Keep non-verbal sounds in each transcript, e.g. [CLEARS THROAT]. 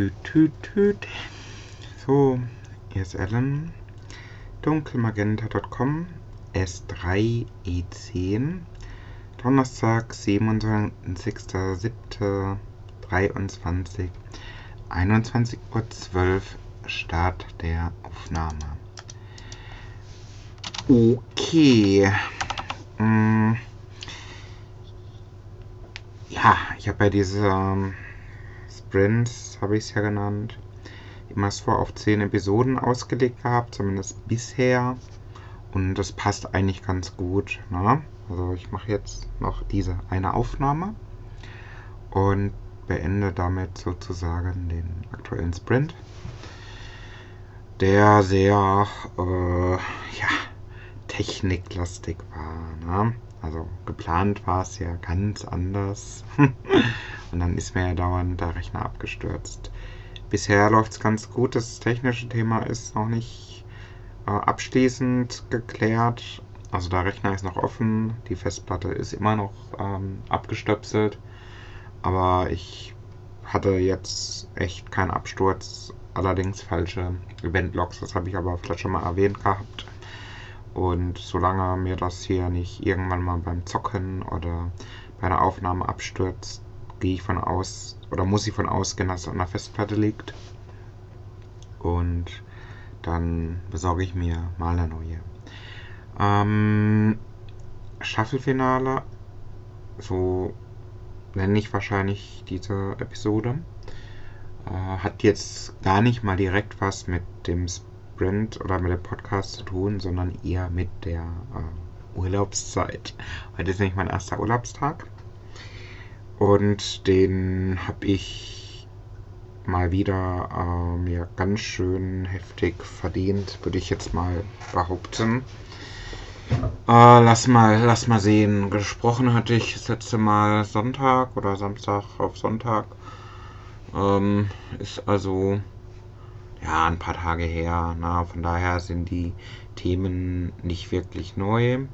Tüt, tüt, tüt. So, hier ist Alan. Dunkelmagenta.com S3E10. Donnerstag, 27.07.23. 21.12 Uhr Start der Aufnahme. Okay. Hm. Ja, ich habe ja diese Sprints, habe ich es ja genannt, immer vor auf 10 Episoden ausgelegt gehabt, zumindest bisher. Und das passt eigentlich ganz gut. Ne? Also ich mache jetzt noch diese eine Aufnahme und beende damit sozusagen den aktuellen Sprint, der sehr äh, ja, techniklastig war. Ne? Also geplant war es ja ganz anders. [LAUGHS] Und dann ist mir ja dauernd der Rechner abgestürzt. Bisher läuft es ganz gut. Das technische Thema ist noch nicht äh, abschließend geklärt. Also der Rechner ist noch offen. Die Festplatte ist immer noch ähm, abgestöpselt. Aber ich hatte jetzt echt keinen Absturz. Allerdings falsche Event-Logs. Das habe ich aber vielleicht schon mal erwähnt gehabt. Und solange mir das hier nicht irgendwann mal beim Zocken oder bei einer Aufnahme abstürzt, gehe ich von aus oder muss ich von ausgehen, dass es an der Festplatte liegt. Und dann besorge ich mir mal eine neue. Ähm, Staffelfinale, so nenne ich wahrscheinlich diese Episode, äh, hat jetzt gar nicht mal direkt was mit dem Sprint oder mit dem Podcast zu tun, sondern eher mit der äh, Urlaubszeit. Heute ist nämlich mein erster Urlaubstag. Und den habe ich mal wieder äh, mir ganz schön heftig verdient, würde ich jetzt mal behaupten. Äh, lass mal, lass mal sehen. Gesprochen hatte ich das letzte Mal Sonntag oder Samstag auf Sonntag. Ähm, ist also ja ein paar Tage her. Na, von daher sind die Themen nicht wirklich neu.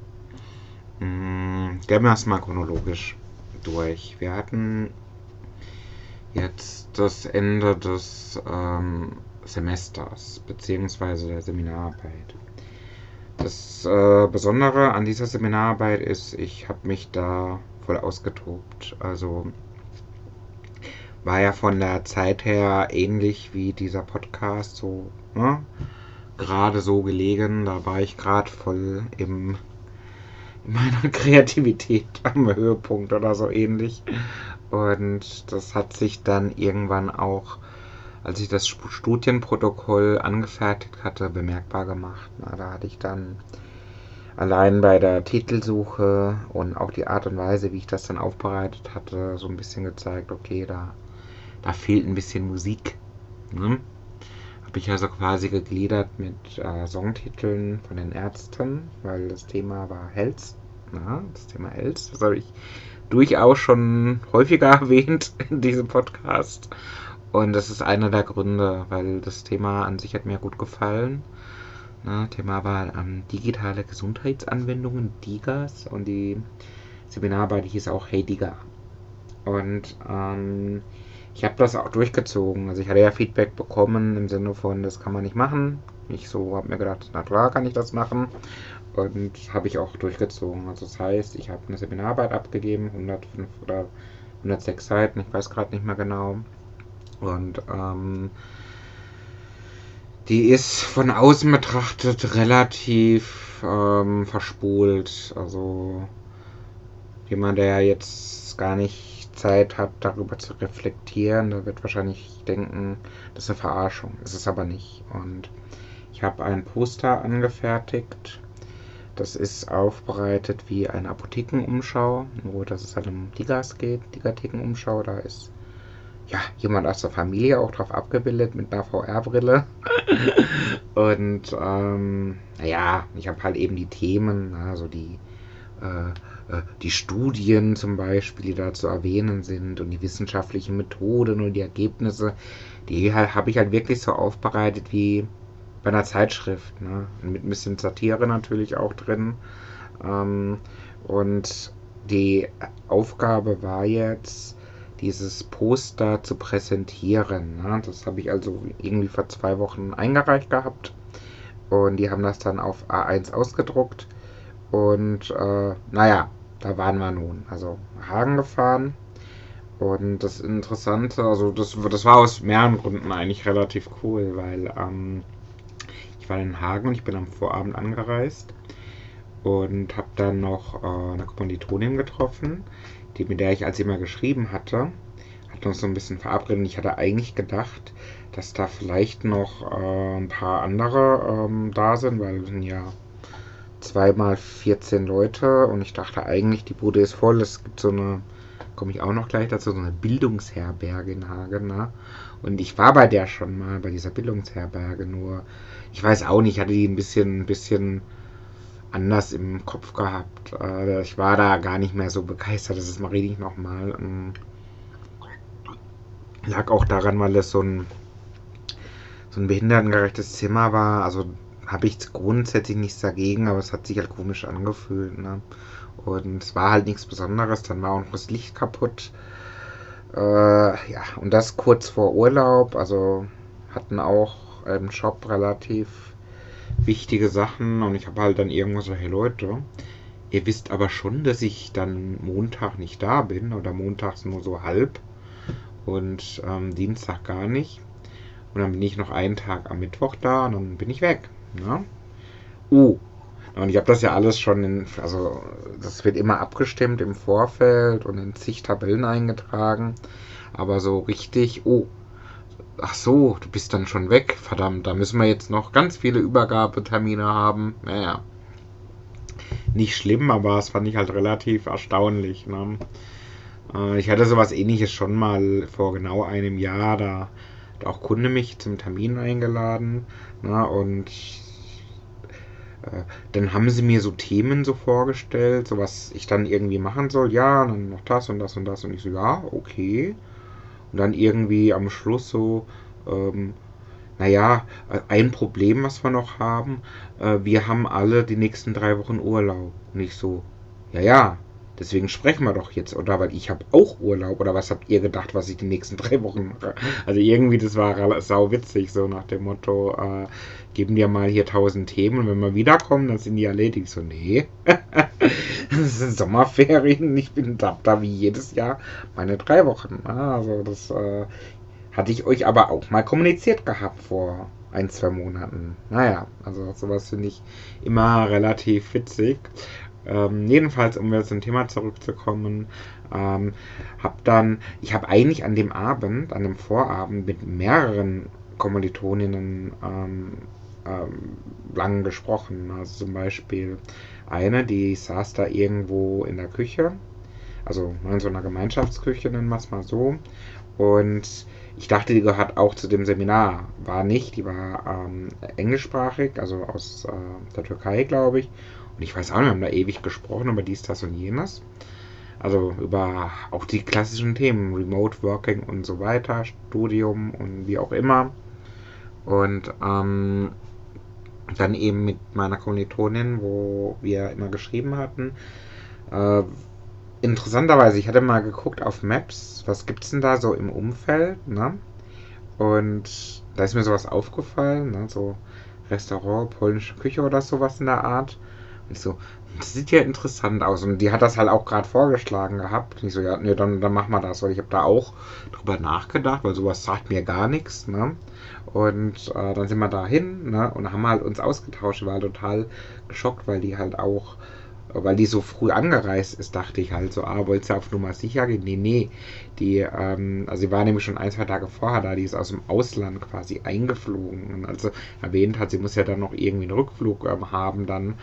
Hm, gehen wir erstmal chronologisch durch. Wir hatten jetzt das Ende des ähm, Semesters bzw. der Seminararbeit. Das äh, Besondere an dieser Seminararbeit ist, ich habe mich da voll ausgetobt. Also war ja von der Zeit her ähnlich wie dieser Podcast, so ne? gerade so gelegen. Da war ich gerade voll im meiner [LAUGHS] Kreativität am Höhepunkt oder so ähnlich. Und das hat sich dann irgendwann auch, als ich das Studienprotokoll angefertigt hatte, bemerkbar gemacht. Na, da hatte ich dann allein bei der Titelsuche und auch die Art und Weise, wie ich das dann aufbereitet hatte, so ein bisschen gezeigt, okay, da, da fehlt ein bisschen Musik. Ne? Habe ich also quasi gegliedert mit äh, Songtiteln von den Ärzten, weil das Thema war Health. Ja, das Thema Health, das habe ich durchaus schon häufiger [LAUGHS] erwähnt in diesem Podcast. Und das ist einer der Gründe, weil das Thema an sich hat mir gut gefallen. Na, Thema war ähm, digitale Gesundheitsanwendungen, DIGAs. Und die Seminararbeit hieß auch Hey Diga. Und ähm, ich habe das auch durchgezogen. Also ich hatte ja Feedback bekommen im Sinne von, das kann man nicht machen. Ich so habe mir gedacht, na klar kann ich das machen. Und habe ich auch durchgezogen. Also das heißt, ich habe eine Seminararbeit abgegeben, 105 oder 106 Seiten, ich weiß gerade nicht mehr genau. Und ähm, die ist von außen betrachtet relativ ähm, verspult. Also jemand, der jetzt gar nicht Zeit hat, darüber zu reflektieren, der wird wahrscheinlich denken, das ist eine Verarschung. Ist es aber nicht. Und ich habe ein Poster angefertigt. Das ist aufbereitet wie eine Apothekenumschau, nur dass es halt um Digas geht, Digathekenumschau. Da ist ja jemand aus der Familie auch drauf abgebildet mit einer VR-Brille. [LAUGHS] Und ähm, naja, ich habe halt eben die Themen, also die äh, die Studien zum Beispiel, die da zu erwähnen sind und die wissenschaftlichen Methoden und die Ergebnisse, die habe ich halt wirklich so aufbereitet wie bei einer Zeitschrift. Ne? Mit ein bisschen Satire natürlich auch drin. Ähm, und die Aufgabe war jetzt, dieses Poster zu präsentieren. Ne? Das habe ich also irgendwie vor zwei Wochen eingereicht gehabt. Und die haben das dann auf A1 ausgedruckt. Und äh, naja, da waren wir nun. Also Hagen gefahren. Und das Interessante, also das, das war aus mehreren Gründen eigentlich relativ cool, weil ähm, ich war in Hagen und ich bin am Vorabend angereist und habe dann noch äh, eine Kommilitonin getroffen, die, mit der ich als immer geschrieben hatte, hat uns so ein bisschen verabredet. Ich hatte eigentlich gedacht, dass da vielleicht noch äh, ein paar andere ähm, da sind, weil wir sind ja zweimal 14 Leute und ich dachte eigentlich, die Bude ist voll. Es gibt so eine, komme ich auch noch gleich dazu, so eine Bildungsherberge in Hagen. Ne? Und ich war bei der schon mal, bei dieser Bildungsherberge, nur ich weiß auch nicht, hatte die ein bisschen, ein bisschen anders im Kopf gehabt. Äh, ich war da gar nicht mehr so begeistert. Das ist mal ich nochmal. Lag auch daran, weil es so ein, so ein behindertengerechtes Zimmer war. Also habe ich grundsätzlich nichts dagegen, aber es hat sich halt komisch angefühlt. Ne? Und es war halt nichts Besonderes. Dann war auch noch das Licht kaputt. Äh, ja, und das kurz vor Urlaub. Also hatten auch im Shop relativ wichtige Sachen und ich habe halt dann irgendwo so, hey Leute, ihr wisst aber schon, dass ich dann Montag nicht da bin oder montags nur so halb und ähm, Dienstag gar nicht. Und dann bin ich noch einen Tag am Mittwoch da und dann bin ich weg. Ne? Uh, und ich habe das ja alles schon in, also das wird immer abgestimmt im Vorfeld und in zig Tabellen eingetragen. Aber so richtig, oh, ach so, du bist dann schon weg. Verdammt, da müssen wir jetzt noch ganz viele Übergabetermine haben. Naja. Nicht schlimm, aber es fand ich halt relativ erstaunlich. Ne? Äh, ich hatte sowas ähnliches schon mal vor genau einem Jahr. Da hat auch Kunde mich zum Termin eingeladen. Ne? Und dann haben sie mir so Themen so vorgestellt, so was ich dann irgendwie machen soll. Ja, dann noch das und das und das. Und ich so, ja, okay. Und dann irgendwie am Schluss so, ähm, naja, ein Problem, was wir noch haben, äh, wir haben alle die nächsten drei Wochen Urlaub. Nicht so, ja, ja, deswegen sprechen wir doch jetzt, oder? Weil ich habe auch Urlaub, oder was habt ihr gedacht, was ich die nächsten [LAUGHS] drei Wochen mache? Also irgendwie, das war sau witzig, so nach dem Motto, äh, geben dir mal hier tausend Themen und wenn wir wiederkommen, dann sind die erledigt. So, nee. [LAUGHS] das sind Sommerferien, ich bin da, da wie jedes Jahr meine drei Wochen. Also das äh, hatte ich euch aber auch mal kommuniziert gehabt vor ein, zwei Monaten. Naja, also sowas finde ich immer relativ witzig. Ähm, jedenfalls, um wieder zum Thema zurückzukommen, ähm, habe dann, ich habe eigentlich an dem Abend, an dem Vorabend mit mehreren Kommilitoninnen ähm, ähm, lang gesprochen. Also zum Beispiel eine, die saß da irgendwo in der Küche, also in so einer Gemeinschaftsküche, nennen wir es mal so. Und ich dachte, die gehört auch zu dem Seminar. War nicht, die war ähm, englischsprachig, also aus äh, der Türkei, glaube ich. Und ich weiß auch nicht, wir haben da ewig gesprochen über dies, das und jenes. Also über auch die klassischen Themen, Remote Working und so weiter, Studium und wie auch immer. Und ähm, dann eben mit meiner Kommilitonin, wo wir immer geschrieben hatten. Äh, interessanterweise, ich hatte mal geguckt auf Maps, was gibt es denn da so im Umfeld, ne? Und da ist mir sowas aufgefallen, ne? So Restaurant, polnische Küche oder sowas in der Art. Ich so, das sieht ja interessant aus. Und die hat das halt auch gerade vorgeschlagen gehabt. Und ich so, ja, nee, dann, dann machen wir das. Weil ich habe da auch drüber nachgedacht, weil sowas sagt mir gar nichts. Ne? Und äh, dann sind wir da hin ne? und haben halt uns ausgetauscht. Ich war total geschockt, weil die halt auch, weil die so früh angereist ist, dachte ich halt so, ah, wollt ihr auf Nummer sicher gehen? Nee, nee. Die, ähm, also sie war nämlich schon ein, zwei Tage vorher da, die ist aus dem Ausland quasi eingeflogen. Und also erwähnt hat, sie muss ja dann noch irgendwie einen Rückflug ähm, haben dann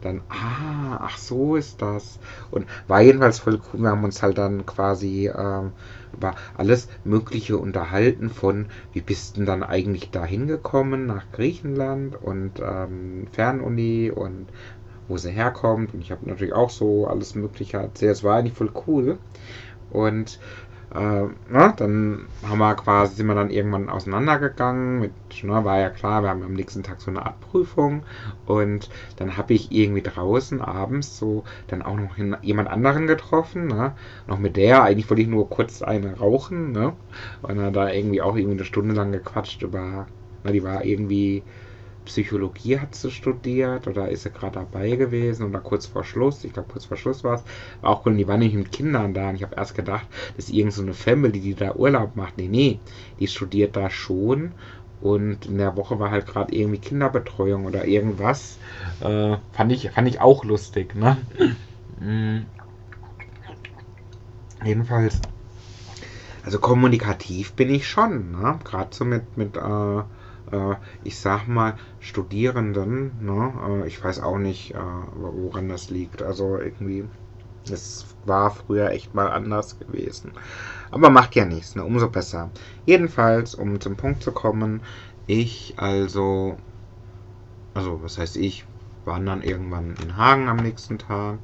dann, ah, ach so ist das. Und war jedenfalls voll cool. Wir haben uns halt dann quasi ähm, über alles Mögliche unterhalten von, wie bist du denn dann eigentlich da hingekommen nach Griechenland und ähm, Fernuni und wo sie herkommt. Und ich habe natürlich auch so alles Mögliche erzählt. Es war eigentlich voll cool. Und äh, ne, dann haben wir quasi, sind wir dann irgendwann auseinandergegangen. Mit, ne, war ja klar, wir haben am nächsten Tag so eine Abprüfung. Und dann habe ich irgendwie draußen abends so dann auch noch jemand anderen getroffen. Ne, noch mit der, eigentlich wollte ich nur kurz eine rauchen. Ne, und dann da irgendwie auch irgendwie eine Stunde lang gequatscht über, ne, die war irgendwie Psychologie hat sie studiert oder ist sie gerade dabei gewesen oder kurz vor Schluss, ich glaube kurz vor Schluss war es, war auch die war nicht mit Kindern da und ich habe erst gedacht, das ist irgendeine so Family, die da Urlaub macht. Nee, nee, die studiert da schon und in der Woche war halt gerade irgendwie Kinderbetreuung oder irgendwas. Äh, fand, ich, fand ich auch lustig, ne? Mhm. Jedenfalls, also kommunikativ bin ich schon, ne? Gerade so mit, mit äh, ich sag mal, Studierenden, ne, äh, ich weiß auch nicht, äh, woran das liegt. Also irgendwie, es war früher echt mal anders gewesen. Aber macht ja nichts, ne, umso besser. Jedenfalls, um zum Punkt zu kommen, ich also, also was heißt ich, waren dann irgendwann in Hagen am nächsten Tag.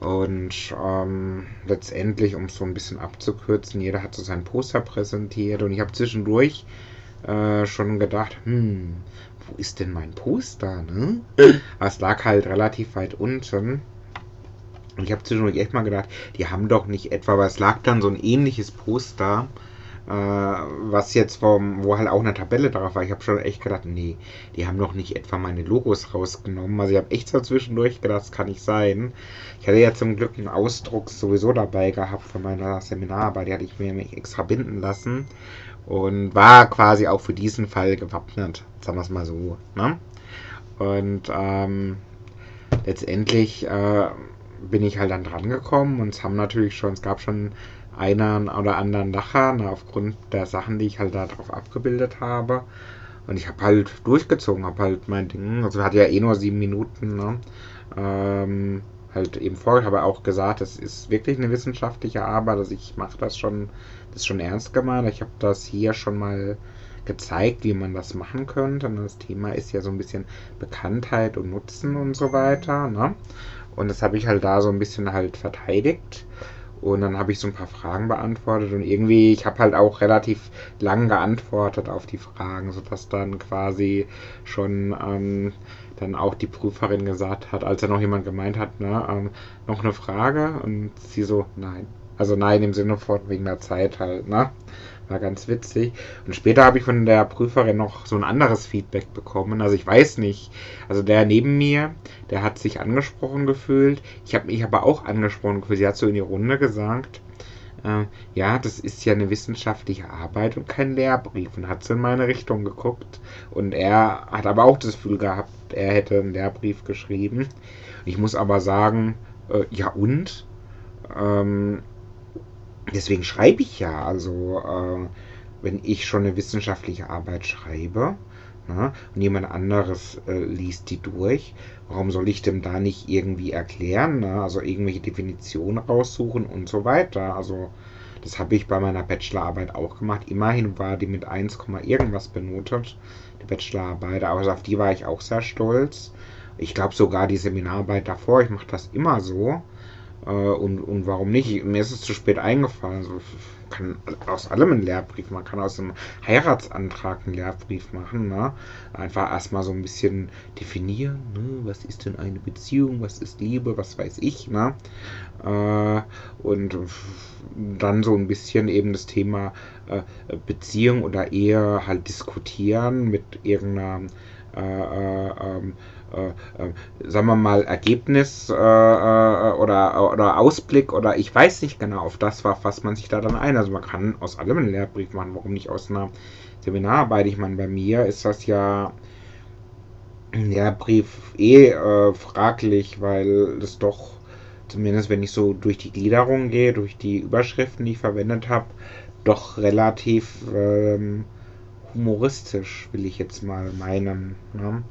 Und ähm, letztendlich, um es so ein bisschen abzukürzen, jeder hat so sein Poster präsentiert und ich habe zwischendurch äh, schon gedacht, hm, wo ist denn mein Poster, ne? [CLEARS THROAT] Es lag halt relativ weit unten. Und ich habe zwischendurch echt mal gedacht, die haben doch nicht etwa, aber es lag dann so ein ähnliches Poster, äh, was jetzt vom, wo halt auch eine Tabelle drauf war. Ich habe schon echt gedacht, nee, die haben doch nicht etwa meine Logos rausgenommen. Also ich habe echt so zwischendurch gedacht, das kann nicht sein. Ich hatte ja zum Glück einen Ausdruck sowieso dabei gehabt von meiner Seminararbeit, die hatte ich mir extra binden lassen und war quasi auch für diesen Fall gewappnet, sagen wir es mal so. Ne? Und ähm, letztendlich äh, bin ich halt dann dran gekommen und es haben natürlich schon, es gab schon einen oder anderen Lacher, ne, aufgrund der Sachen, die ich halt darauf abgebildet habe. Und ich habe halt durchgezogen, habe halt mein Ding, also hat ja eh nur sieben Minuten, ne? ähm, halt eben vor, habe auch gesagt, es ist wirklich eine wissenschaftliche Arbeit, also ich mache das schon das schon ernst gemeint. Ich habe das hier schon mal gezeigt, wie man das machen könnte. Und das Thema ist ja so ein bisschen Bekanntheit und Nutzen und so weiter. Ne? Und das habe ich halt da so ein bisschen halt verteidigt. Und dann habe ich so ein paar Fragen beantwortet und irgendwie, ich habe halt auch relativ lang geantwortet auf die Fragen, sodass dann quasi schon ähm, dann auch die Prüferin gesagt hat, als er noch jemand gemeint hat, ne, ähm, noch eine Frage und sie so, nein. Also nein, im Sinne von wegen der Zeit halt, ne? War ganz witzig. Und später habe ich von der Prüferin noch so ein anderes Feedback bekommen. Also ich weiß nicht. Also der neben mir, der hat sich angesprochen gefühlt. Ich habe mich aber auch angesprochen gefühlt. Sie hat so in die Runde gesagt, äh, ja, das ist ja eine wissenschaftliche Arbeit und kein Lehrbrief. Und hat so in meine Richtung geguckt. Und er hat aber auch das Gefühl gehabt, er hätte einen Lehrbrief geschrieben. Ich muss aber sagen, äh, ja und? Ähm, deswegen schreibe ich ja, also äh, wenn ich schon eine wissenschaftliche Arbeit schreibe ne, und jemand anderes äh, liest die durch, warum soll ich dem da nicht irgendwie erklären, ne? also irgendwelche Definitionen raussuchen und so weiter. Also das habe ich bei meiner Bachelorarbeit auch gemacht. Immerhin war die mit 1, irgendwas benotet, die Bachelorarbeit, aber auf die war ich auch sehr stolz. Ich glaube sogar die Seminararbeit davor, ich mache das immer so. Äh, und, und warum nicht? Mir ist es zu spät eingefallen. Also, kann aus allem einen Lehrbrief, man kann aus einem Heiratsantrag einen Lehrbrief machen. Ne? Einfach erstmal so ein bisschen definieren, ne? was ist denn eine Beziehung, was ist Liebe, was weiß ich. Ne? Äh, und dann so ein bisschen eben das Thema äh, Beziehung oder Ehe halt diskutieren mit irgendeiner äh, äh ähm, äh, äh, sagen wir mal, Ergebnis äh, äh, oder, oder Ausblick oder ich weiß nicht genau, auf das was man sich da dann ein. Also man kann aus allem einen Lehrbrief machen, warum nicht aus einer Seminararbeit? Ich meine, bei mir ist das ja ein Lehrbrief eh äh, fraglich, weil das doch, zumindest wenn ich so durch die Gliederung gehe, durch die Überschriften, die ich verwendet habe, doch relativ ähm, humoristisch, will ich jetzt mal meinen. Ne?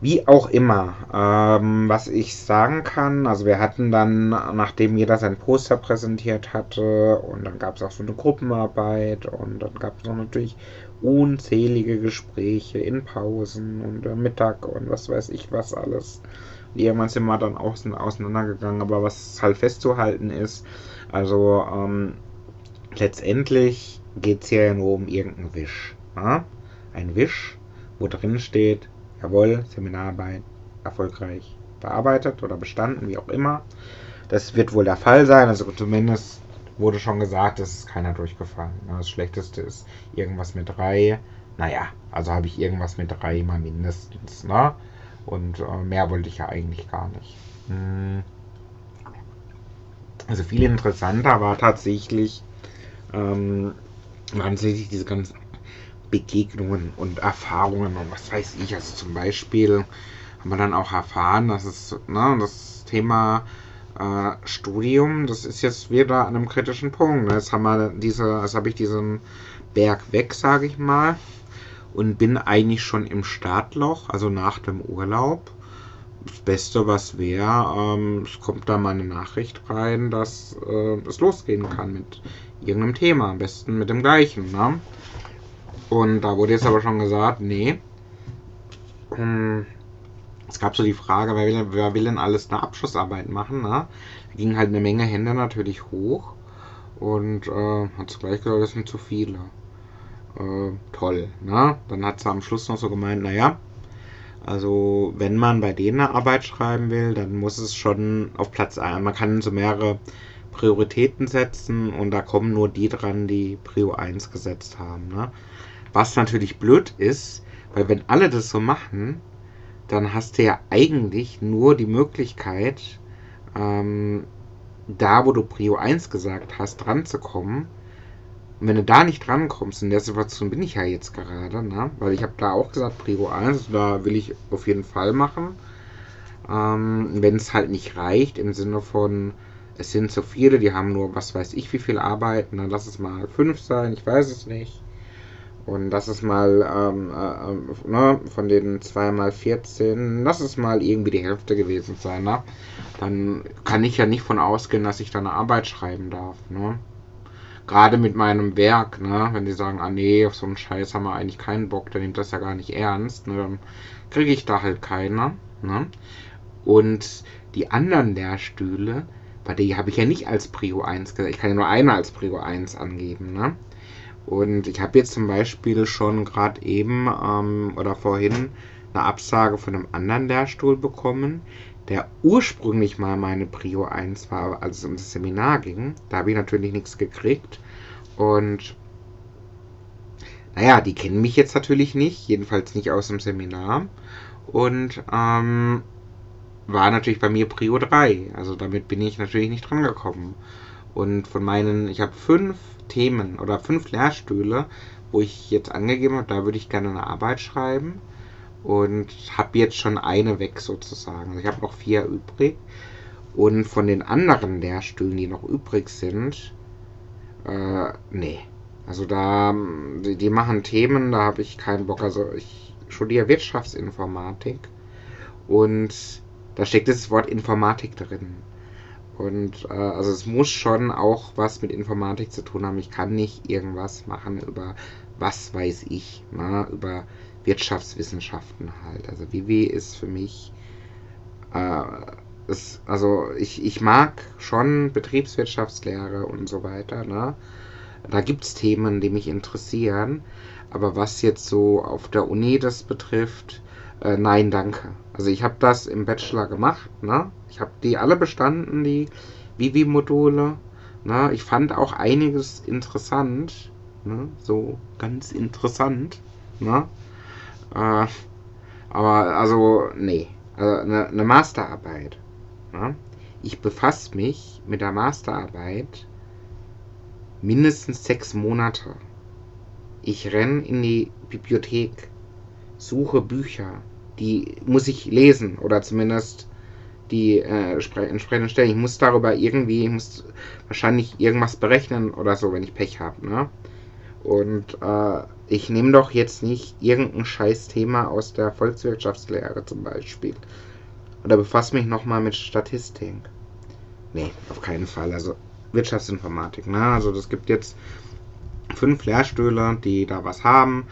Wie auch immer, ähm, was ich sagen kann, also wir hatten dann, nachdem jeder sein Poster präsentiert hatte, und dann gab es auch so eine Gruppenarbeit und dann gab es natürlich unzählige Gespräche in Pausen und äh, Mittag und was weiß ich was alles. Und irgendwann sind wir dann auch auseinandergegangen, aber was halt festzuhalten ist, also ähm, letztendlich geht es ja nur um irgendeinen Wisch. Ja? Ein Wisch, wo drin steht, jawohl, Seminararbeit erfolgreich bearbeitet oder bestanden, wie auch immer. Das wird wohl der Fall sein. Also zumindest wurde schon gesagt, es ist keiner durchgefallen. Das Schlechteste ist irgendwas mit drei. Naja, also habe ich irgendwas mit drei mal mindestens. Ne? Und äh, mehr wollte ich ja eigentlich gar nicht. Hm. Also viel interessanter war tatsächlich, ähm, waren tatsächlich diese ganzen Begegnungen und Erfahrungen und was weiß ich. Also zum Beispiel haben wir dann auch erfahren, dass es ne, das Thema äh, Studium, das ist jetzt wieder an einem kritischen Punkt. Ne? Jetzt haben wir diese, jetzt habe ich diesen Berg weg, sage ich mal, und bin eigentlich schon im Startloch, also nach dem Urlaub. Das Beste, was wäre, ähm, es kommt da mal eine Nachricht rein, dass äh, es losgehen kann mit irgendeinem Thema, am besten mit dem gleichen. Ne? Und da wurde jetzt aber schon gesagt, nee. Hm, es gab so die Frage, wer will, wer will denn alles eine Abschlussarbeit machen? Ne? Da gingen halt eine Menge Hände natürlich hoch und äh, hat es gleich gesagt, das sind zu viele. Äh, toll. Ne? Dann hat sie am Schluss noch so gemeint, naja, also wenn man bei denen eine Arbeit schreiben will, dann muss es schon auf Platz 1. Man kann so mehrere Prioritäten setzen und da kommen nur die dran, die Prio 1 gesetzt haben. Ne? Was natürlich blöd ist, weil wenn alle das so machen, dann hast du ja eigentlich nur die Möglichkeit, ähm, da wo du Prio 1 gesagt hast, dran zu kommen. Und wenn du da nicht drankommst, in der Situation bin ich ja jetzt gerade, ne? weil ich habe da auch gesagt, Prio 1, also da will ich auf jeden Fall machen. Ähm, wenn es halt nicht reicht, im Sinne von, es sind so viele, die haben nur, was weiß ich, wie viel Arbeiten, dann lass es mal fünf sein, ich weiß es nicht. Und das ist mal ähm, äh, ne, von den 2 mal 14, lass es mal irgendwie die Hälfte gewesen sein. Ne? Dann kann ich ja nicht von ausgehen, dass ich da eine Arbeit schreiben darf. Ne? Gerade mit meinem Werk, ne? wenn die sagen, ah nee, auf so einen Scheiß haben wir eigentlich keinen Bock, dann nimmt das ja gar nicht ernst. Ne? Dann kriege ich da halt keine. Ne? Und die anderen Lehrstühle, bei denen habe ich ja nicht als Prio 1 gesagt. Ich kann ja nur eine als Prio 1 angeben. Ne? Und ich habe jetzt zum Beispiel schon gerade eben ähm, oder vorhin eine Absage von einem anderen Lehrstuhl bekommen, der ursprünglich mal meine Prio 1 war, als es um das Seminar ging. Da habe ich natürlich nichts gekriegt. Und naja, die kennen mich jetzt natürlich nicht, jedenfalls nicht aus dem Seminar. Und ähm, war natürlich bei mir Prio 3. Also damit bin ich natürlich nicht dran gekommen. Und von meinen, ich habe fünf Themen oder fünf Lehrstühle, wo ich jetzt angegeben habe, da würde ich gerne eine Arbeit schreiben. Und habe jetzt schon eine weg sozusagen. Also ich habe noch vier übrig. Und von den anderen Lehrstühlen, die noch übrig sind, äh, nee. Also da, die, die machen Themen, da habe ich keinen Bock. Also ich studiere Wirtschaftsinformatik und da steckt das Wort Informatik drin. Und äh, also es muss schon auch was mit Informatik zu tun haben. Ich kann nicht irgendwas machen über was weiß ich, ne? über Wirtschaftswissenschaften halt. Also WW ist für mich äh, ist, also ich, ich mag schon Betriebswirtschaftslehre und so weiter. Ne? Da gibt es Themen, die mich interessieren. Aber was jetzt so auf der Uni das betrifft, äh, nein, danke. Also ich habe das im Bachelor gemacht, ne? Ich habe die alle bestanden, die Vivi-Module. Ne? Ich fand auch einiges interessant, ne? so ganz interessant. Ne? Äh, aber also, nee, also eine, eine Masterarbeit. Ne? Ich befasse mich mit der Masterarbeit mindestens sechs Monate. Ich renne in die Bibliothek, suche Bücher, die muss ich lesen oder zumindest die äh, entsprechenden Stellen. Ich muss darüber irgendwie, ich muss wahrscheinlich irgendwas berechnen oder so, wenn ich Pech habe. Ne? Und äh, ich nehme doch jetzt nicht irgendein scheiß Thema aus der Volkswirtschaftslehre zum Beispiel. Oder befasse mich nochmal mit Statistik. Nee, auf keinen Fall. Also Wirtschaftsinformatik. Ne? Also das gibt jetzt fünf Lehrstühle, die da was haben.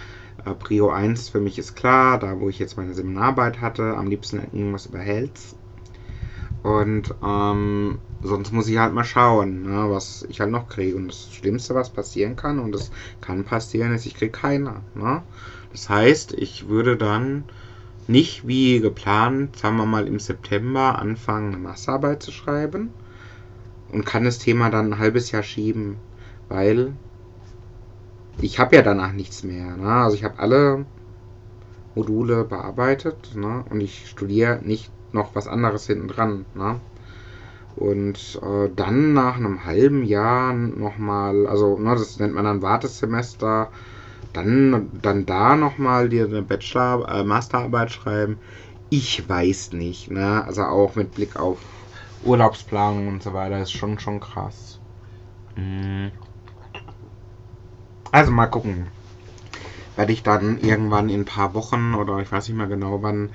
Prio 1 für mich ist klar, da wo ich jetzt meine Seminararbeit hatte, am liebsten irgendwas über Health. Und ähm, sonst muss ich halt mal schauen, ne, was ich halt noch kriege. Und das Schlimmste, was passieren kann, und das kann passieren, ist, ich kriege keiner. Ne? Das heißt, ich würde dann nicht wie geplant, sagen wir mal im September, anfangen, eine Masterarbeit zu schreiben und kann das Thema dann ein halbes Jahr schieben, weil ich habe ja danach nichts mehr. Ne? Also ich habe alle Module bearbeitet ne? und ich studiere nicht noch was anderes hinten dran. Ne? Und äh, dann nach einem halben Jahr nochmal, also ne, das nennt man dann Wartesemester, dann, dann da nochmal dir eine Bachelor-, äh, Masterarbeit schreiben. Ich weiß nicht, ne? Also auch mit Blick auf Urlaubsplanung und so weiter ist schon, schon krass. Mhm. Also mal gucken. Werde ich dann irgendwann in ein paar Wochen oder ich weiß nicht mehr genau, wann,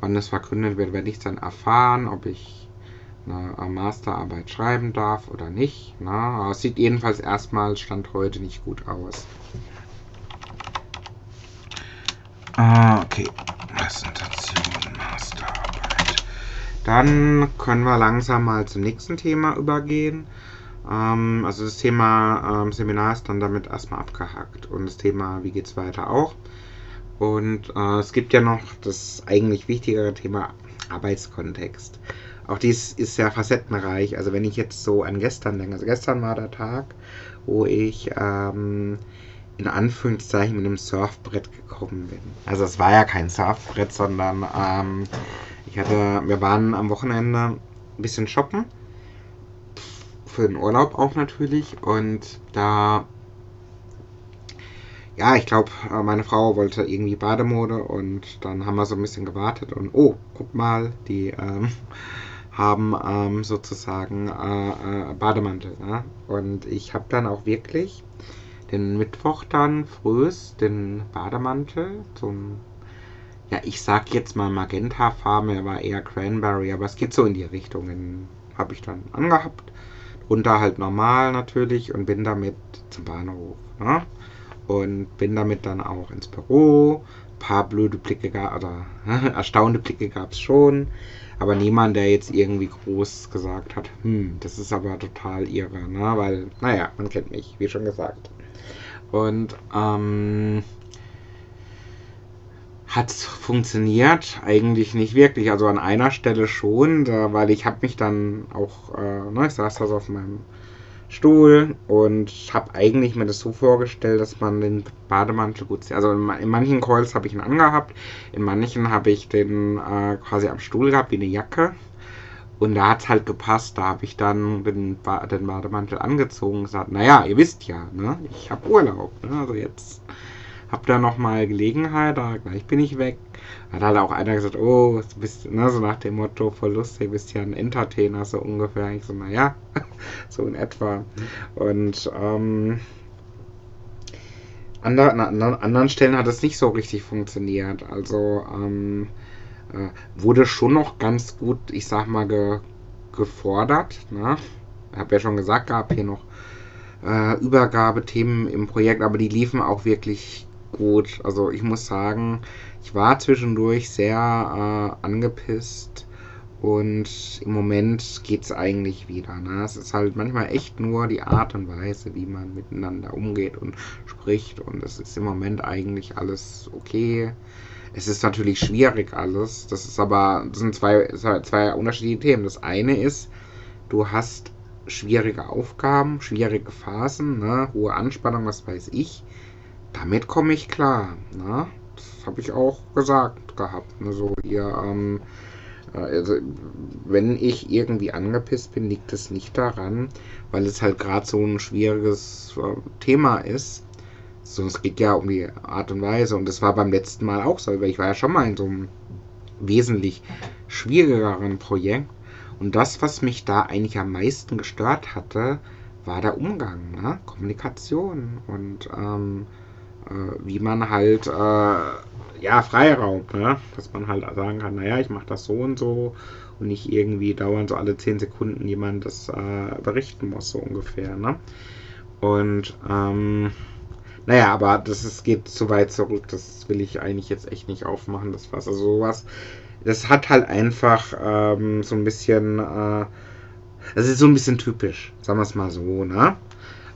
wann das verkündet wird, werde ich dann erfahren, ob ich eine Masterarbeit schreiben darf oder nicht. Na, aber es sieht jedenfalls erstmal Stand heute nicht gut aus. Ah, okay. Präsentation, Masterarbeit. Dann können wir langsam mal zum nächsten Thema übergehen. Ähm, also das Thema ähm, Seminar ist dann damit erstmal abgehakt und das Thema, wie geht es weiter auch. Und äh, es gibt ja noch das eigentlich wichtigere Thema Arbeitskontext. Auch dies ist sehr facettenreich. Also wenn ich jetzt so an gestern denke, also gestern war der Tag, wo ich ähm, in Anführungszeichen mit einem Surfbrett gekommen bin. Also es war ja kein Surfbrett, sondern ähm, ich hatte, wir waren am Wochenende ein bisschen shoppen für den Urlaub auch natürlich. Und da, ja, ich glaube, äh, meine Frau wollte irgendwie Bademode und dann haben wir so ein bisschen gewartet und oh, guck mal, die ähm, [LAUGHS] haben ähm, sozusagen äh, äh, Bademantel. Ne? Und ich habe dann auch wirklich den Mittwoch dann frühest den Bademantel zum ja, ich sag jetzt mal Magentafarben, er war eher Cranberry, aber es geht so in die Richtung, habe ich dann angehabt runter halt normal natürlich und bin damit zum Bahnhof. Ne? Und bin damit dann auch ins Büro. Ein paar blöde Blicke gab, oder [LAUGHS] erstaunte Blicke gab es schon. Aber niemand, der jetzt irgendwie groß gesagt hat, hm, das ist aber total irre, ne? Weil, naja, man kennt mich, wie schon gesagt. Und, ähm, hat funktioniert eigentlich nicht wirklich. Also an einer Stelle schon, da, weil ich habe mich dann auch, äh, ne, ich saß da so auf meinem Stuhl und habe eigentlich mir das so vorgestellt, dass man den Bademantel gut sieht. Also in, in manchen Calls habe ich ihn angehabt, in manchen habe ich den äh, quasi am Stuhl gehabt wie eine Jacke. Und da hat es halt gepasst, da habe ich dann den, ba den Bademantel angezogen und gesagt, naja, ihr wisst ja, ne, ich habe Urlaub, ne, also jetzt hab da nochmal Gelegenheit, da gleich bin ich weg. Hat halt auch einer gesagt, oh, du bist, ne, so nach dem Motto, voll lustig, bist ja ein Entertainer, so ungefähr. Ich so, naja, [LAUGHS] so in etwa. Und, ähm, an, der, an anderen Stellen hat es nicht so richtig funktioniert. Also, ähm, äh, wurde schon noch ganz gut, ich sag mal, ge, gefordert. Ne? Habe ja schon gesagt, gab hier noch äh, Übergabethemen im Projekt, aber die liefen auch wirklich gut. Also ich muss sagen, ich war zwischendurch sehr äh, angepisst und im Moment geht es eigentlich wieder. Ne? Es ist halt manchmal echt nur die Art und Weise, wie man miteinander umgeht und spricht und es ist im Moment eigentlich alles okay. Es ist natürlich schwierig alles. Das ist aber, das sind zwei, zwei unterschiedliche Themen. Das eine ist, du hast schwierige Aufgaben, schwierige Phasen, ne? hohe Anspannung, was weiß ich damit komme ich klar. Ne? Das habe ich auch gesagt gehabt. Ne? So hier, ähm, äh, also, wenn ich irgendwie angepisst bin, liegt es nicht daran, weil es halt gerade so ein schwieriges äh, Thema ist. Sonst geht ja um die Art und Weise. Und das war beim letzten Mal auch so, weil ich war ja schon mal in so einem wesentlich schwierigeren Projekt. Und das, was mich da eigentlich am meisten gestört hatte, war der Umgang, ne? Kommunikation und ähm, äh, wie man halt, äh, ja, Freiraum, ne? dass man halt sagen kann, naja, ich mache das so und so und nicht irgendwie dauernd so alle 10 Sekunden jemand das äh, berichten muss, so ungefähr. Ne? Und ähm, naja, aber das ist, geht zu weit zurück. Das will ich eigentlich jetzt echt nicht aufmachen, das Fass. Also sowas. Das hat halt einfach ähm, so ein bisschen. Äh, das ist so ein bisschen typisch, sagen wir es mal so, ne?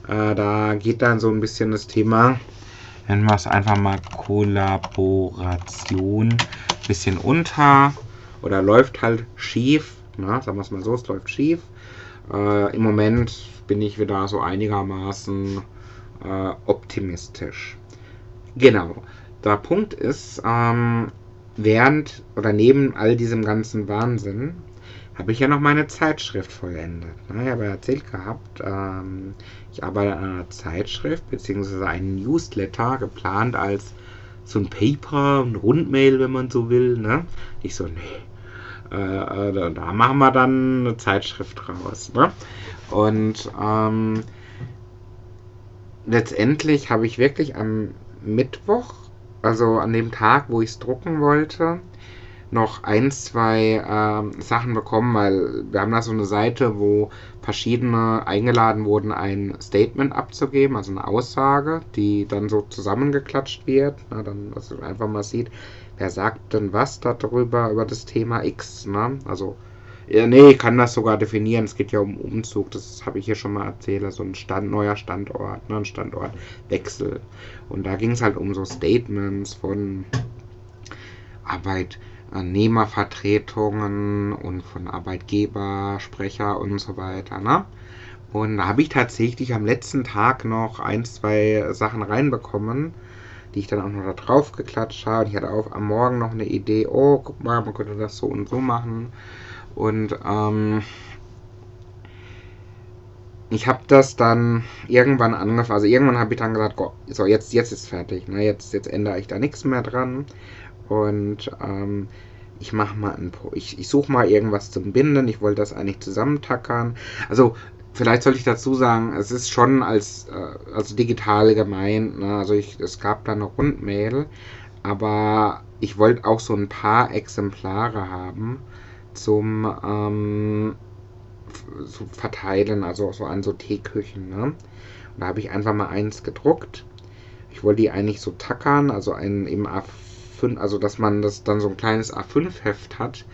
Äh, da geht dann so ein bisschen das Thema, nennen wir es einfach mal Kollaboration, bisschen unter oder läuft halt schief, ne? sagen wir es mal so, es läuft schief. Äh, Im Moment bin ich wieder so einigermaßen äh, optimistisch. Genau. Der Punkt ist, ähm, während oder neben all diesem ganzen Wahnsinn habe ich ja noch meine Zeitschrift vollendet. Ne? Ich habe ja erzählt gehabt, ähm, ich arbeite an einer Zeitschrift bzw. einen Newsletter geplant als so ein Paper, ein Rundmail, wenn man so will. Ne? Ich so, nee, äh, äh, da machen wir dann eine Zeitschrift raus. Ne? Und ähm, letztendlich habe ich wirklich am Mittwoch, also an dem Tag, wo ich es drucken wollte, noch ein, zwei äh, Sachen bekommen, weil wir haben da so eine Seite, wo verschiedene eingeladen wurden, ein Statement abzugeben, also eine Aussage, die dann so zusammengeklatscht wird. Na, dann, dass man einfach mal sieht, wer sagt denn was darüber, über das Thema X. Ne? Also, ja, nee, ich kann das sogar definieren. Es geht ja um Umzug, das habe ich hier schon mal erzählt. Also ein Stand, neuer Standort, ne? ein Standortwechsel. Und da ging es halt um so Statements von Arbeit. Nehmervertretungen und von Arbeitgeber, Sprecher und so weiter. Ne? Und da habe ich tatsächlich am letzten Tag noch ein, zwei Sachen reinbekommen, die ich dann auch noch da drauf geklatscht habe. Ich hatte auch am Morgen noch eine Idee, oh, guck mal, man könnte das so und so machen. Und ähm, ich habe das dann irgendwann angefangen, also irgendwann habe ich dann gesagt, so, jetzt, jetzt ist fertig, ne? jetzt, jetzt ändere ich da nichts mehr dran. Und ähm, ich mache mal ein Pro ich, ich suche mal irgendwas zum Binden. Ich wollte das eigentlich zusammentackern. Also vielleicht sollte ich dazu sagen, es ist schon als, äh, als digital gemeint. Ne? Also ich, es gab da eine Rundmail, aber ich wollte auch so ein paar Exemplare haben zum ähm, zu verteilen, also so an so Teeküchen. Ne? Und da habe ich einfach mal eins gedruckt. Ich wollte die eigentlich so tackern, also ein im A4 A5, also dass man das dann so ein kleines A5-Heft hat.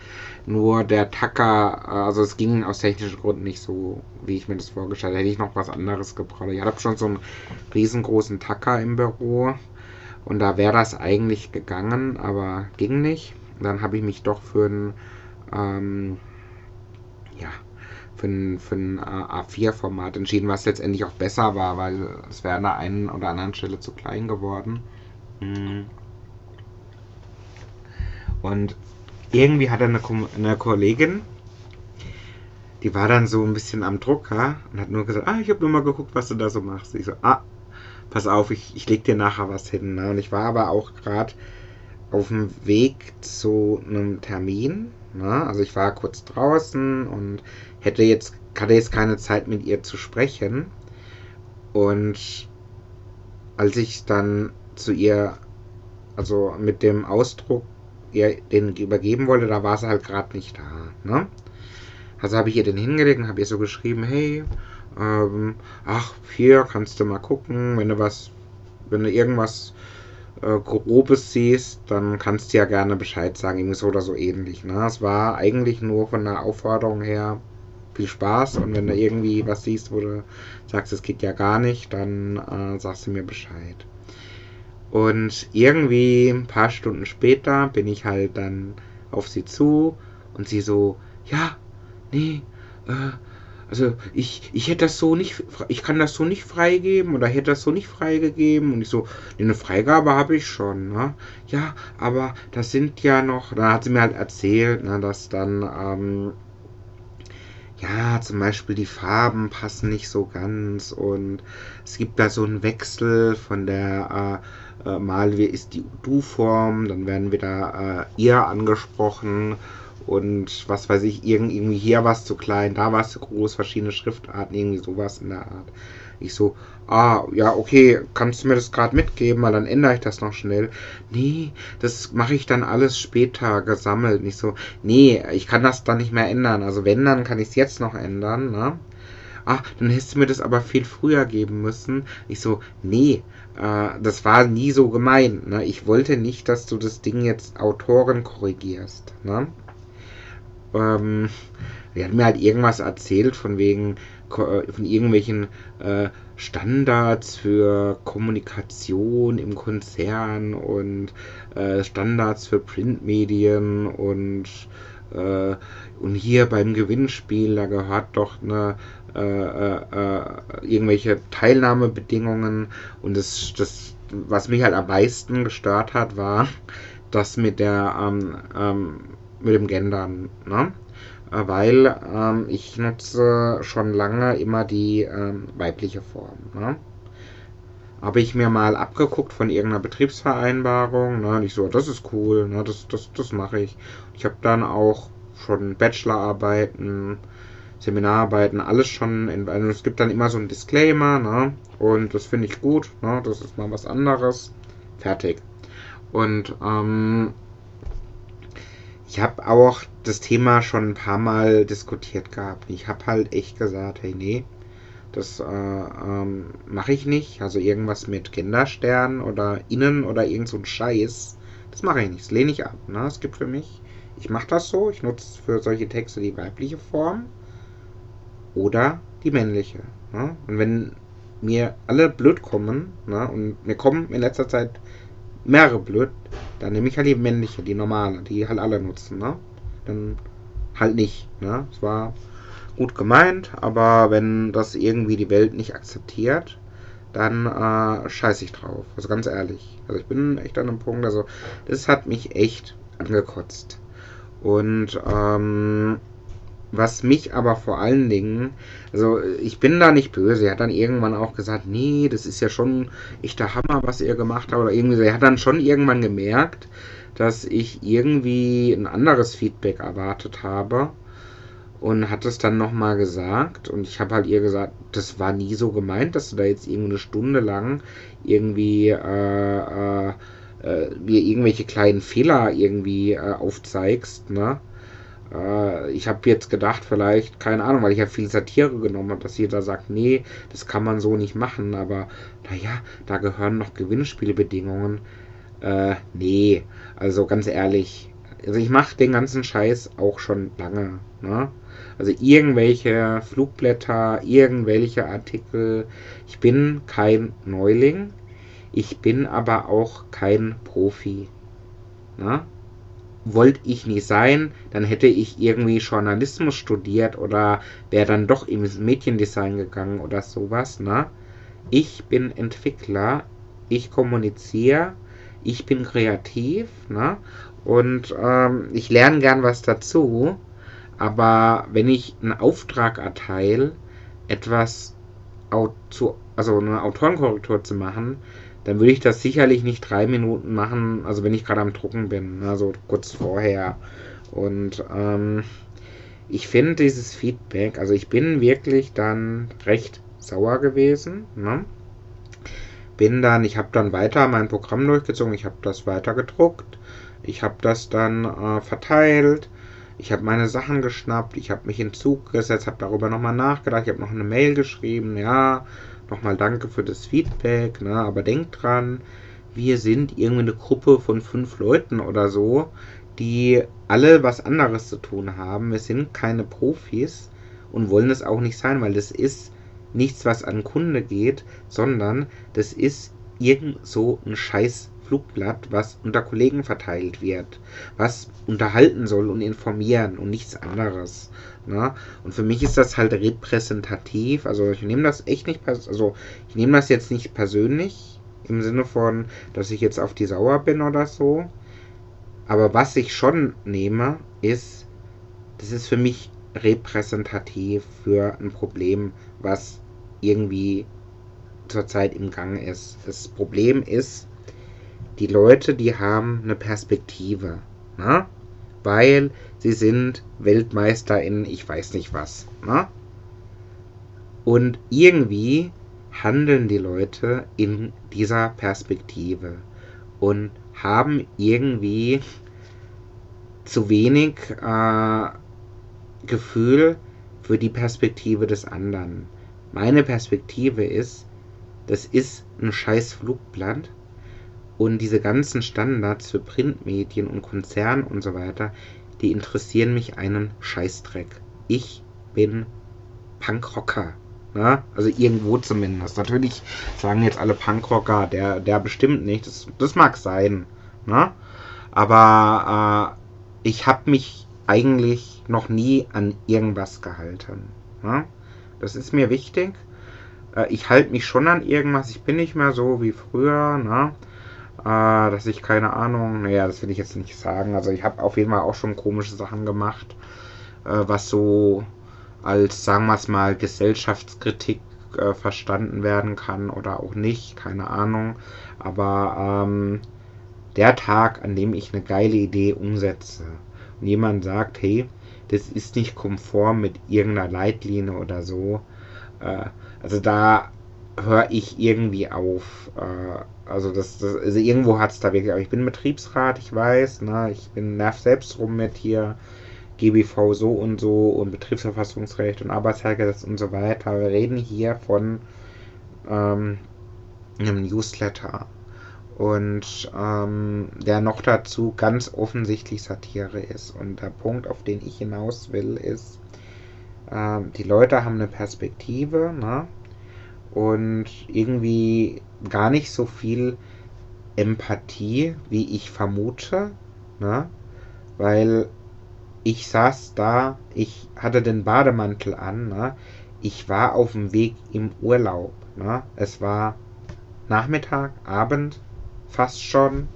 Nur der Tacker, äh, also es ging aus technischen Gründen nicht so, wie ich mir das vorgestellt hätte. Hätte ich noch was anderes gebraucht. Ich habe schon so einen riesengroßen Tacker im Büro. Und da wäre das eigentlich gegangen, aber ging nicht. Dann habe ich mich doch für ein, ähm, ja, für ein, für ein A4-Format entschieden, was letztendlich auch besser war, weil es wäre an der einen oder anderen Stelle zu klein geworden. Mhm. Und irgendwie hat er eine, eine Kollegin, die war dann so ein bisschen am Drucker und hat nur gesagt, ah, ich habe nur mal geguckt, was du da so machst. Ich so, ah, pass auf, ich, ich leg dir nachher was hin. Ne? Und ich war aber auch gerade auf dem Weg zu einem Termin. Ne? Also ich war kurz draußen und hätte jetzt, hatte jetzt keine Zeit mit ihr zu sprechen. Und als ich dann zu ihr, also mit dem Ausdruck ihr den übergeben wollte, da war sie halt gerade nicht da. Ne? Also habe ich ihr den hingelegt und habe ihr so geschrieben, hey, ähm, ach, hier kannst du mal gucken, wenn du was, wenn du irgendwas äh, Grobes siehst, dann kannst du ja gerne Bescheid sagen, irgendwie so oder so ähnlich. Ne? Es war eigentlich nur von der Aufforderung her viel Spaß und wenn du irgendwie was siehst, wo du sagst, es geht ja gar nicht, dann äh, sagst du mir Bescheid. Und irgendwie ein paar Stunden später bin ich halt dann auf sie zu und sie so, ja, nee, äh, also ich, ich hätte das so nicht, ich kann das so nicht freigeben oder hätte das so nicht freigegeben. Und ich so, nee, eine Freigabe habe ich schon, ne? Ja, aber das sind ja noch, da hat sie mir halt erzählt, ne, dass dann, ähm, ja, zum Beispiel die Farben passen nicht so ganz und es gibt da so einen Wechsel von der, äh, äh, mal ist die Du-Form, dann werden wieder äh, ihr angesprochen und was weiß ich, irgendwie hier war es zu klein, da war es zu groß, verschiedene Schriftarten, irgendwie sowas in der Art. Ich so, ah, ja, okay, kannst du mir das gerade mitgeben, weil dann ändere ich das noch schnell. Nee, das mache ich dann alles später gesammelt. Nicht so, nee, ich kann das dann nicht mehr ändern. Also wenn, dann kann ich es jetzt noch ändern, ne? Ah, dann hättest du mir das aber viel früher geben müssen. Ich so, nee, äh, das war nie so gemeint. Ne? Ich wollte nicht, dass du das Ding jetzt Autoren korrigierst. Ne? Ähm, er hat mir halt irgendwas erzählt von wegen äh, von irgendwelchen äh, Standards für Kommunikation im Konzern und äh, Standards für Printmedien und äh, und hier beim Gewinnspiel, da gehört doch eine äh, äh, äh, irgendwelche Teilnahmebedingungen und das, das, was mich halt am meisten gestört hat, war das mit der ähm, ähm, mit dem Gendern, ne? Äh, weil ähm, ich nutze schon lange immer die ähm, weibliche Form. Ne? Habe ich mir mal abgeguckt von irgendeiner Betriebsvereinbarung. Ne? Und ich so, das ist cool, ne? das, das, das mache ich. Ich habe dann auch schon Bachelorarbeiten, Seminararbeiten, alles schon. In, also es gibt dann immer so einen Disclaimer, ne? Und das finde ich gut, ne? Das ist mal was anderes. Fertig. Und ähm, ich habe auch das Thema schon ein paar Mal diskutiert gehabt. Ich habe halt echt gesagt, hey, nee, das äh, ähm, mache ich nicht. Also irgendwas mit Kinderstern oder Innen oder irgend so ein Scheiß. Das mache ich nicht. Das lehne ich ab. Ne? Es gibt für mich, ich mache das so. Ich nutze für solche Texte die weibliche Form oder die männliche. Ne? Und wenn mir alle blöd kommen, ne? und mir kommen in letzter Zeit mehrere blöd, dann nehme ich halt die männliche, die normale, die halt alle nutzen, ne? Dann halt nicht, ne? Es war gut gemeint, aber wenn das irgendwie die Welt nicht akzeptiert, dann äh, scheiße ich drauf. Also ganz ehrlich. Also ich bin echt an einem Punkt, also das hat mich echt angekotzt. Und ähm, was mich aber vor allen Dingen, also ich bin da nicht böse, er hat dann irgendwann auch gesagt, nee, das ist ja schon echter Hammer, was er gemacht hat, oder irgendwie. Er hat dann schon irgendwann gemerkt, dass ich irgendwie ein anderes Feedback erwartet habe und hat es dann nochmal gesagt und ich habe halt ihr gesagt, das war nie so gemeint, dass du da jetzt irgendwie eine Stunde lang irgendwie äh, äh, äh, mir irgendwelche kleinen Fehler irgendwie äh, aufzeigst, ne? Ich habe jetzt gedacht, vielleicht, keine Ahnung, weil ich ja viel Satire genommen habe, dass jeder sagt, nee, das kann man so nicht machen, aber naja, da gehören noch Gewinnspielbedingungen. Äh, nee, also ganz ehrlich, also ich mache den ganzen Scheiß auch schon lange, ne? Also irgendwelche Flugblätter, irgendwelche Artikel. Ich bin kein Neuling, ich bin aber auch kein Profi. Ne? Wollte ich nie sein, dann hätte ich irgendwie Journalismus studiert oder wäre dann doch ins Mediendesign gegangen oder sowas, ne? Ich bin Entwickler, ich kommuniziere, ich bin kreativ, ne? Und ähm, ich lerne gern was dazu, aber wenn ich einen Auftrag erteile, etwas zu, also eine Autorenkorrektur zu machen, dann würde ich das sicherlich nicht drei Minuten machen, also wenn ich gerade am Drucken bin, also kurz vorher. Und ähm, ich finde dieses Feedback, also ich bin wirklich dann recht sauer gewesen. Ne? Bin dann, ich habe dann weiter mein Programm durchgezogen, ich habe das weiter gedruckt, ich habe das dann äh, verteilt, ich habe meine Sachen geschnappt, ich habe mich in Zug gesetzt, habe darüber nochmal nachgedacht, ich habe noch eine Mail geschrieben, ja, nochmal danke für das Feedback, ne? aber denkt dran, wir sind irgendwie eine Gruppe von fünf Leuten oder so, die alle was anderes zu tun haben. Wir sind keine Profis und wollen es auch nicht sein, weil das ist nichts, was an Kunde geht, sondern das ist irgend so ein scheiß Flugblatt, was unter Kollegen verteilt wird, was unterhalten soll und informieren und nichts anderes. Ne? Und für mich ist das halt repräsentativ. Also ich nehme das echt nicht, also ich nehme das jetzt nicht persönlich im Sinne von, dass ich jetzt auf die sauer bin oder so. Aber was ich schon nehme, ist, das ist für mich repräsentativ für ein Problem, was irgendwie zurzeit im Gang ist. Das Problem ist, die Leute, die haben eine Perspektive. Ne? Weil sie sind Weltmeister in ich weiß nicht was. Ne? Und irgendwie handeln die Leute in dieser Perspektive und haben irgendwie zu wenig äh, Gefühl für die Perspektive des anderen. Meine Perspektive ist, das ist ein scheiß Flugblatt. Und diese ganzen Standards für Printmedien und Konzern und so weiter, die interessieren mich einen Scheißdreck. Ich bin Punkrocker. Ne? Also irgendwo zumindest. Natürlich sagen jetzt alle Punkrocker, der, der bestimmt nicht. Das, das mag sein. Ne? Aber äh, ich habe mich eigentlich noch nie an irgendwas gehalten. Ne? Das ist mir wichtig. Äh, ich halte mich schon an irgendwas. Ich bin nicht mehr so wie früher. Ne? Äh, dass ich keine Ahnung, naja, das will ich jetzt nicht sagen. Also ich habe auf jeden Fall auch schon komische Sachen gemacht, äh, was so als, sagen wir es mal, Gesellschaftskritik äh, verstanden werden kann oder auch nicht, keine Ahnung. Aber ähm, der Tag, an dem ich eine geile Idee umsetze und jemand sagt, hey, das ist nicht konform mit irgendeiner Leitlinie oder so, äh, also da höre ich irgendwie auf. Äh, also das, das also irgendwo hat es da wirklich, aber ich bin Betriebsrat, ich weiß, ne, ich bin nerv selbst rum mit hier GBV so und so und Betriebsverfassungsrecht und Arbeitshergesetz und so weiter. Wir reden hier von ähm, einem Newsletter und ähm, der noch dazu ganz offensichtlich Satire ist. Und der Punkt, auf den ich hinaus will, ist, äh, die Leute haben eine Perspektive ne? Und irgendwie gar nicht so viel Empathie, wie ich vermute, ne? weil ich saß da, ich hatte den Bademantel an, ne? ich war auf dem Weg im Urlaub. Ne? Es war Nachmittag, Abend, fast schon.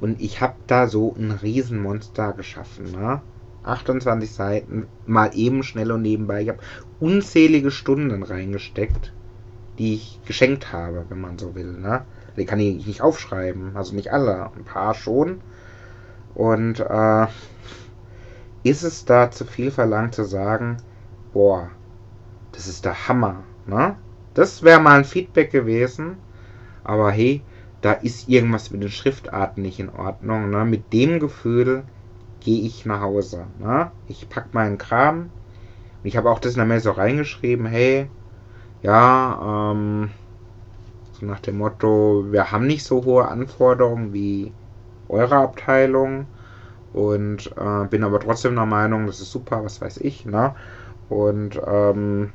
Und ich habe da so ein Riesenmonster geschaffen. Ne? 28 Seiten, mal eben schnell und nebenbei. Ich habe unzählige Stunden reingesteckt, die ich geschenkt habe, wenn man so will. Ne? Die kann ich nicht aufschreiben, also nicht alle, ein paar schon. Und äh, ist es da zu viel verlangt zu sagen, boah, das ist der Hammer, ne? Das wäre mal ein Feedback gewesen, aber hey, da ist irgendwas mit den Schriftarten nicht in Ordnung, ne? Mit dem Gefühl gehe ich nach Hause, ne? Ich pack meinen Kram. Ich habe auch das in der so reingeschrieben, hey, ja, ähm, so nach dem Motto, wir haben nicht so hohe Anforderungen wie eure Abteilung und äh, bin aber trotzdem der Meinung, das ist super, was weiß ich, ne? Und ähm,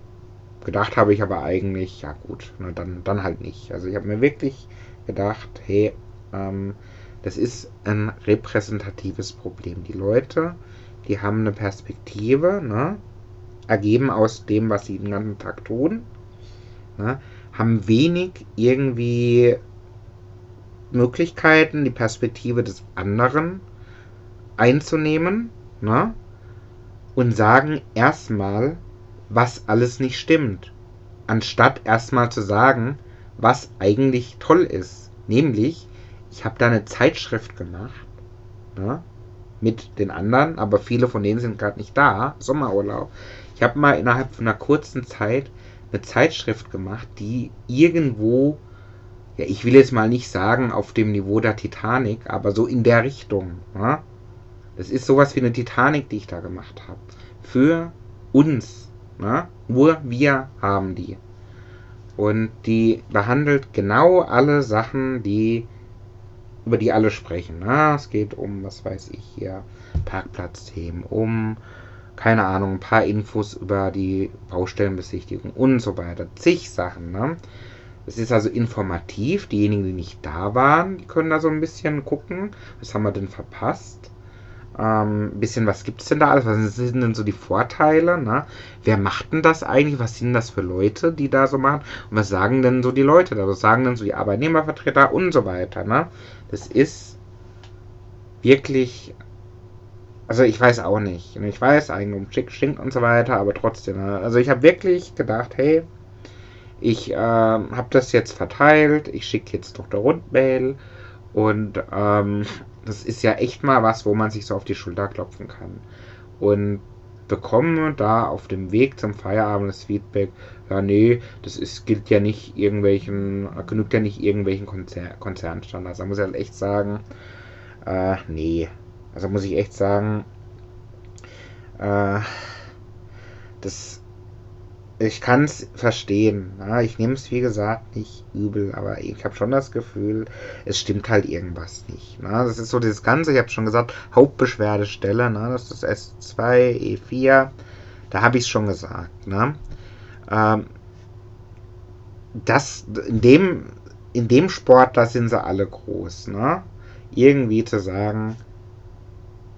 gedacht habe ich aber eigentlich, ja gut, ne, dann, dann halt nicht. Also ich habe mir wirklich gedacht, hey, ähm, das ist ein repräsentatives Problem. Die Leute, die haben eine Perspektive, ne? ergeben aus dem, was sie den ganzen Tag tun, ne? haben wenig irgendwie Möglichkeiten, die Perspektive des anderen einzunehmen ne? und sagen erstmal, was alles nicht stimmt, anstatt erstmal zu sagen, was eigentlich toll ist. Nämlich, ich habe da eine Zeitschrift gemacht ne? mit den anderen, aber viele von denen sind gerade nicht da, Sommerurlaub. Ich habe mal innerhalb von einer kurzen Zeit eine Zeitschrift gemacht, die irgendwo, ja, ich will jetzt mal nicht sagen auf dem Niveau der Titanic, aber so in der Richtung. Ne? Das ist sowas wie eine Titanic, die ich da gemacht habe. Für uns. Ne? Nur wir haben die. Und die behandelt genau alle Sachen, die über die alle sprechen. Ne? Es geht um, was weiß ich hier, Parkplatzthemen, um, keine Ahnung, ein paar Infos über die Baustellenbesichtigung und so weiter. Zig Sachen. Ne? Es ist also informativ. Diejenigen, die nicht da waren, die können da so ein bisschen gucken. Was haben wir denn verpasst? Ähm, bisschen, was gibt es denn da alles? Was sind denn so die Vorteile? Ne? Wer macht denn das eigentlich? Was sind das für Leute, die da so machen? Und was sagen denn so die Leute da? Was sagen denn so die Arbeitnehmervertreter und so weiter? Ne? Das ist wirklich. Also ich weiß auch nicht. Ich weiß um Schick, Schink und so weiter, aber trotzdem. Ne? Also ich habe wirklich gedacht, hey, ich äh, habe das jetzt verteilt, ich schicke jetzt Dr. Rundmail und ähm, das ist ja echt mal was, wo man sich so auf die Schulter klopfen kann. Und bekomme da auf dem Weg zum Feierabend das Feedback, ja nee, das ist, gilt ja nicht irgendwelchen, genügt ja nicht irgendwelchen Konzer Konzernstandards. Da muss ich halt echt sagen, äh, nee. Also muss ich echt sagen, äh, das ich kann es verstehen. Ja, ich nehme es, wie gesagt, nicht übel, aber ich habe schon das Gefühl, es stimmt halt irgendwas nicht. Ne? Das ist so dieses Ganze, ich habe schon gesagt, Hauptbeschwerdestelle, ne? das ist S2, E4, da habe ich es schon gesagt. Ne? Ähm, das, in, dem, in dem Sport, da sind sie alle groß. Ne? Irgendwie zu sagen,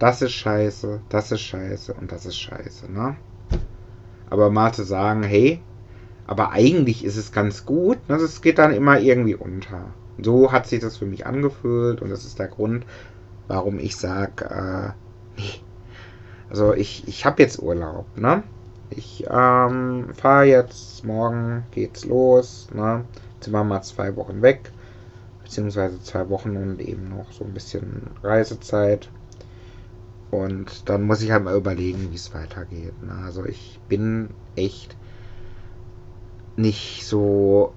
das ist scheiße, das ist scheiße und das ist scheiße. Ne? Aber mal zu sagen, hey, aber eigentlich ist es ganz gut, ne, das geht dann immer irgendwie unter. So hat sich das für mich angefühlt und das ist der Grund, warum ich sage, äh, nee. Also ich, ich habe jetzt Urlaub, ne? Ich ähm, fahre jetzt, morgen geht's los, ne? Jetzt sind wir mal zwei Wochen weg, beziehungsweise zwei Wochen und eben noch so ein bisschen Reisezeit. Und dann muss ich halt mal überlegen, wie es weitergeht. Ne? Also ich bin echt nicht so.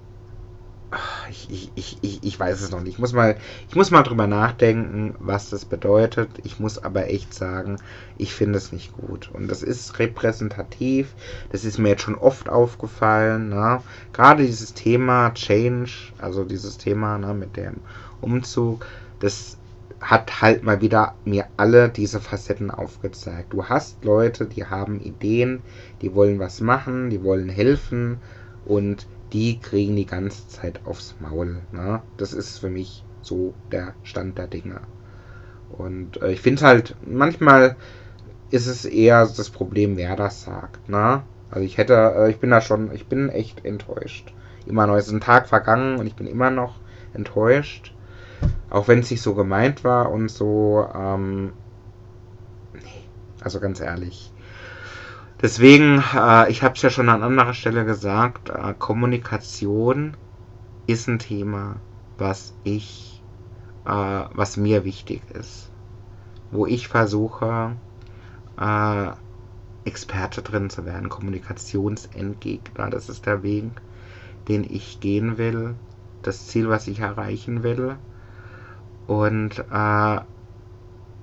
Ich, ich, ich, ich, ich weiß es noch nicht. Ich muss, mal, ich muss mal drüber nachdenken, was das bedeutet. Ich muss aber echt sagen, ich finde es nicht gut. Und das ist repräsentativ. Das ist mir jetzt schon oft aufgefallen. Ne? Gerade dieses Thema Change, also dieses Thema ne, mit dem Umzug, das hat halt mal wieder mir alle diese Facetten aufgezeigt. Du hast Leute, die haben Ideen, die wollen was machen, die wollen helfen und die kriegen die ganze Zeit aufs Maul. Ne? Das ist für mich so der Stand der Dinge. Und äh, ich finde halt, manchmal ist es eher das Problem, wer das sagt. Ne? Also ich hätte, äh, ich bin da schon, ich bin echt enttäuscht. Immer noch, ist ein Tag vergangen und ich bin immer noch enttäuscht. Auch wenn es nicht so gemeint war und so, ähm, nee, also ganz ehrlich. Deswegen, äh, ich habe es ja schon an anderer Stelle gesagt, äh, Kommunikation ist ein Thema, was ich, äh, was mir wichtig ist. Wo ich versuche, äh, Experte drin zu werden, Kommunikationsentgegner. Das ist der Weg, den ich gehen will, das Ziel, was ich erreichen will. Und äh,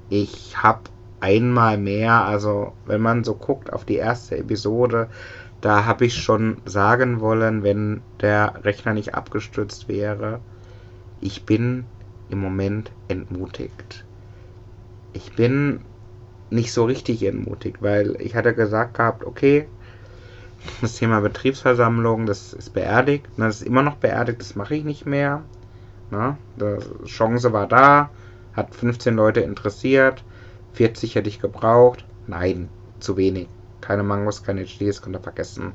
ich habe einmal mehr, also wenn man so guckt auf die erste Episode, da habe ich schon sagen wollen, wenn der Rechner nicht abgestürzt wäre, ich bin im Moment entmutigt. Ich bin nicht so richtig entmutigt, weil ich hatte gesagt gehabt, okay, das Thema Betriebsversammlung, das ist beerdigt, das ist immer noch beerdigt, das mache ich nicht mehr. Ne? Die Chance war da, hat 15 Leute interessiert, 40 hätte ich gebraucht. Nein, zu wenig. Keine Mangos, keine HDs, könnt ihr vergessen.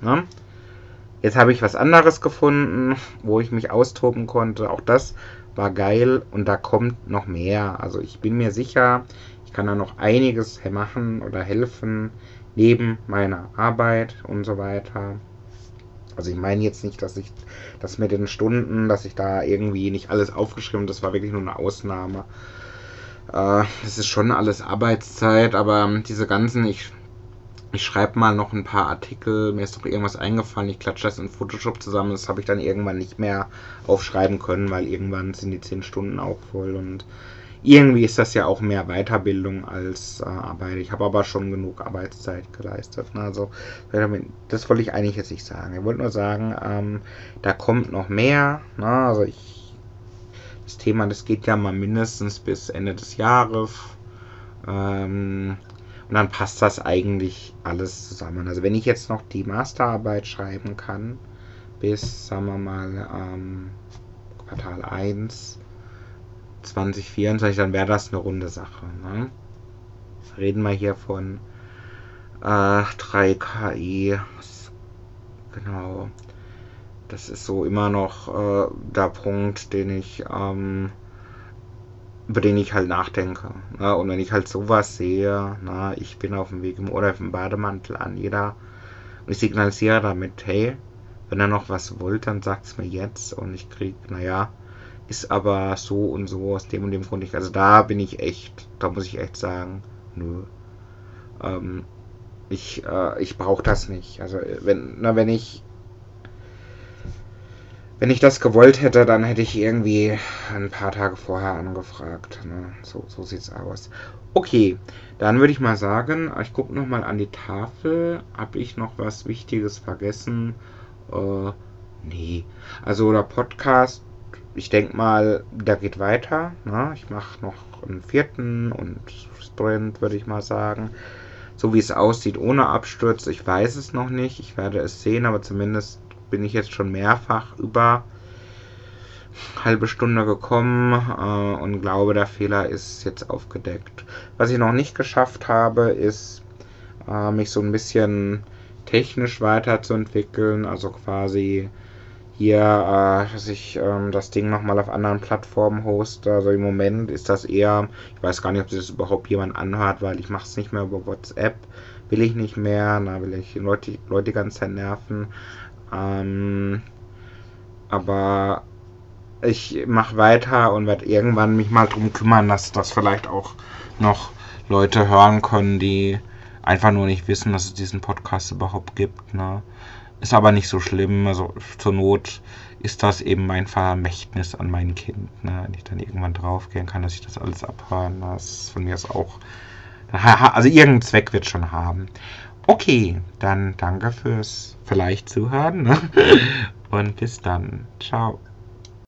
Ne? Jetzt habe ich was anderes gefunden, wo ich mich austoben konnte. Auch das war geil und da kommt noch mehr. Also ich bin mir sicher, ich kann da noch einiges machen oder helfen neben meiner Arbeit und so weiter. Also ich meine jetzt nicht, dass ich das mit den Stunden, dass ich da irgendwie nicht alles aufgeschrieben, das war wirklich nur eine Ausnahme. Äh, ist schon alles Arbeitszeit, aber diese ganzen, ich, ich schreibe mal noch ein paar Artikel, mir ist doch irgendwas eingefallen, ich klatsche das in Photoshop zusammen, das habe ich dann irgendwann nicht mehr aufschreiben können, weil irgendwann sind die 10 Stunden auch voll und irgendwie ist das ja auch mehr Weiterbildung als äh, Arbeit. Ich habe aber schon genug Arbeitszeit geleistet. Ne? Also das wollte ich eigentlich jetzt nicht sagen. Ich wollte nur sagen, ähm, da kommt noch mehr. Ne? Also ich, das Thema, das geht ja mal mindestens bis Ende des Jahres. Ähm, und dann passt das eigentlich alles zusammen. Also wenn ich jetzt noch die Masterarbeit schreiben kann, bis, sagen wir mal, ähm, Quartal 1, 2024, dann wäre das eine runde Sache. Ne? Reden wir hier von äh, 3 KI. Genau. Das ist so immer noch äh, der Punkt, den ich, ähm, über den ich halt nachdenke. Ne? Und wenn ich halt sowas sehe, na, ich bin auf dem Weg im Urlaub im Bademantel an jeder und ich signalisiere damit, hey, wenn ihr noch was wollt, dann sagt es mir jetzt und ich krieg, naja, ist aber so und so aus dem und dem Grund nicht. Also da bin ich echt, da muss ich echt sagen, nö. Ähm, ich äh, ich brauche das nicht. Also wenn, na, wenn ich wenn ich das gewollt hätte, dann hätte ich irgendwie ein paar Tage vorher angefragt. Ne? So, so sieht's aus. Okay, dann würde ich mal sagen, ich gucke nochmal an die Tafel. Habe ich noch was Wichtiges vergessen? Äh, nee. Also der Podcast, ich denke mal, der geht weiter. Ne? Ich mache noch einen vierten und Sprint, würde ich mal sagen. So wie es aussieht, ohne Absturz, ich weiß es noch nicht. Ich werde es sehen, aber zumindest bin ich jetzt schon mehrfach über halbe Stunde gekommen äh, und glaube, der Fehler ist jetzt aufgedeckt. Was ich noch nicht geschafft habe, ist äh, mich so ein bisschen technisch weiterzuentwickeln, also quasi hier, äh, dass ich ähm, das Ding nochmal auf anderen Plattformen hoste. Also im Moment ist das eher, ich weiß gar nicht, ob sich das überhaupt jemand anhört, weil ich mache es nicht mehr über WhatsApp, will ich nicht mehr, da will ich Leute, Leute ganze Zeit nerven. Ähm, aber ich mache weiter und werde irgendwann mich mal drum kümmern, dass das vielleicht auch noch Leute hören können, die einfach nur nicht wissen, dass es diesen Podcast überhaupt gibt. Ne? Ist aber nicht so schlimm. Also zur Not ist das eben mein Vermächtnis an mein Kind. Ne? Wenn ich dann irgendwann draufgehen kann, dass ich das alles abhören. Das von mir ist auch. Also irgendeinen Zweck wird schon haben. Okay, dann danke fürs vielleicht zuhören. Ne? [LAUGHS] Und bis dann. Ciao.